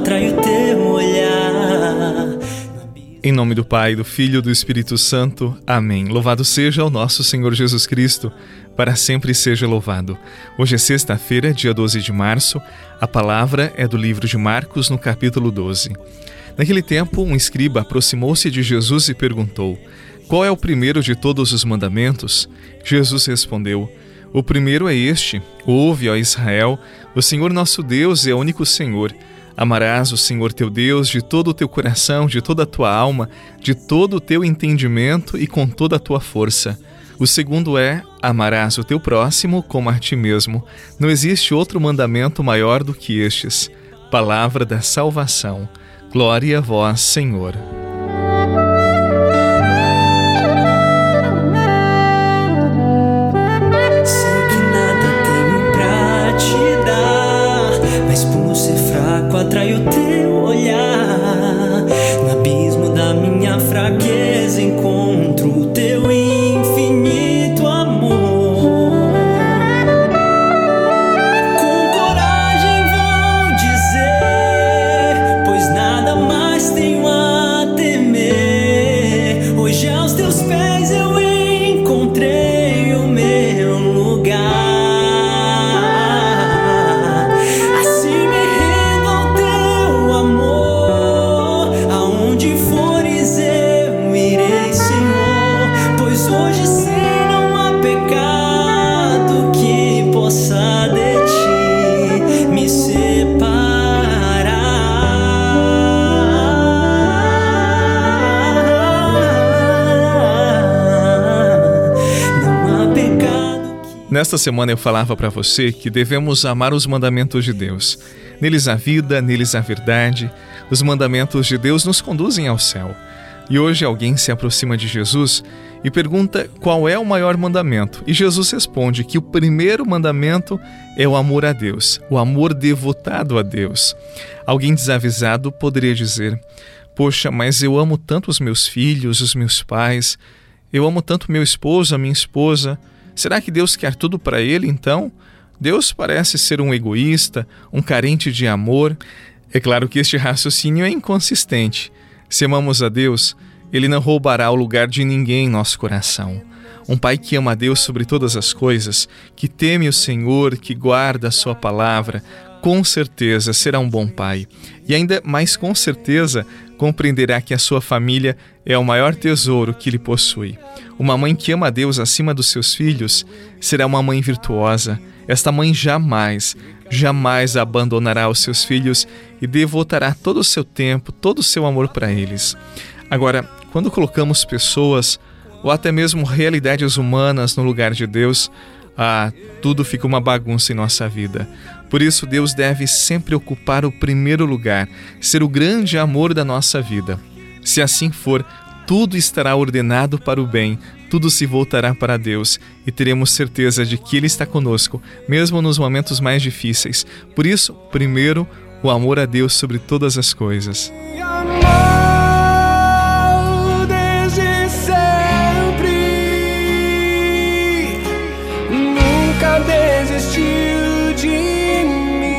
atrai o teu olhar. Em nome do Pai, do Filho e do Espírito Santo. Amém. Louvado seja o nosso Senhor Jesus Cristo, para sempre seja louvado. Hoje é sexta-feira, dia 12 de março. A palavra é do livro de Marcos, no capítulo 12. Naquele tempo, um escriba aproximou-se de Jesus e perguntou: Qual é o primeiro de todos os mandamentos? Jesus respondeu: O primeiro é este: Ouve, ó Israel, o Senhor nosso Deus é o único Senhor. Amarás o Senhor teu Deus de todo o teu coração, de toda a tua alma, de todo o teu entendimento e com toda a tua força. O segundo é: amarás o teu próximo como a ti mesmo. Não existe outro mandamento maior do que estes. Palavra da salvação. Glória a vós, Senhor. Atrai o teu olhar. No abismo da minha fraqueza encontro Nesta semana eu falava para você que devemos amar os mandamentos de Deus. Neles a vida, neles a verdade. Os mandamentos de Deus nos conduzem ao céu. E hoje alguém se aproxima de Jesus e pergunta qual é o maior mandamento. E Jesus responde que o primeiro mandamento é o amor a Deus, o amor devotado a Deus. Alguém desavisado poderia dizer: Poxa, mas eu amo tanto os meus filhos, os meus pais, eu amo tanto meu esposo, a minha esposa. Será que Deus quer tudo para ele então? Deus parece ser um egoísta, um carente de amor. É claro que este raciocínio é inconsistente. Se amamos a Deus, ele não roubará o lugar de ninguém em nosso coração. Um pai que ama a Deus sobre todas as coisas, que teme o Senhor, que guarda a sua palavra, com certeza será um bom pai. E ainda mais com certeza compreenderá que a sua família é o maior tesouro que ele possui. Uma mãe que ama a Deus acima dos seus filhos será uma mãe virtuosa. Esta mãe jamais, jamais abandonará os seus filhos e devotará todo o seu tempo, todo o seu amor para eles. Agora, quando colocamos pessoas ou até mesmo realidades humanas no lugar de Deus, ah, tudo fica uma bagunça em nossa vida. Por isso, Deus deve sempre ocupar o primeiro lugar, ser o grande amor da nossa vida. Se assim for, tudo estará ordenado para o bem, tudo se voltará para Deus e teremos certeza de que Ele está conosco, mesmo nos momentos mais difíceis. Por isso, primeiro, o amor a Deus sobre todas as coisas. Desistiu de mim.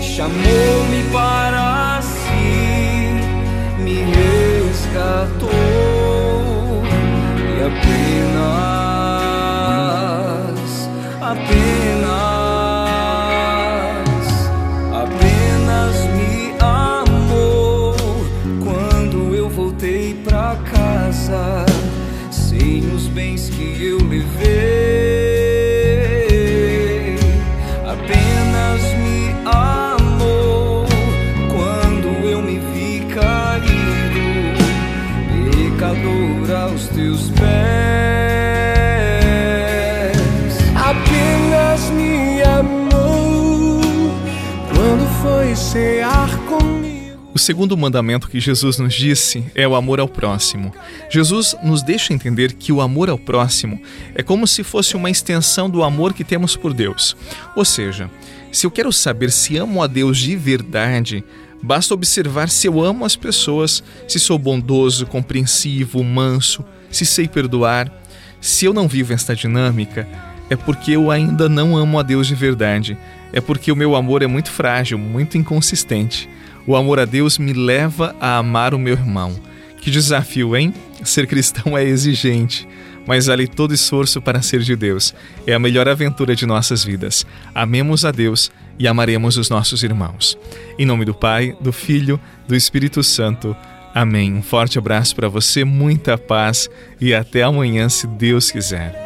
Chamou-me para bens que eu levei. O segundo mandamento que Jesus nos disse é o amor ao próximo. Jesus nos deixa entender que o amor ao próximo é como se fosse uma extensão do amor que temos por Deus. Ou seja, se eu quero saber se amo a Deus de verdade, basta observar se eu amo as pessoas, se sou bondoso, compreensivo, manso, se sei perdoar. Se eu não vivo esta dinâmica, é porque eu ainda não amo a Deus de verdade. é porque o meu amor é muito frágil, muito inconsistente. O amor a Deus me leva a amar o meu irmão. Que desafio, hein? Ser cristão é exigente, mas vale todo esforço para ser de Deus. É a melhor aventura de nossas vidas. Amemos a Deus e amaremos os nossos irmãos. Em nome do Pai, do Filho, do Espírito Santo. Amém. Um forte abraço para você, muita paz e até amanhã, se Deus quiser.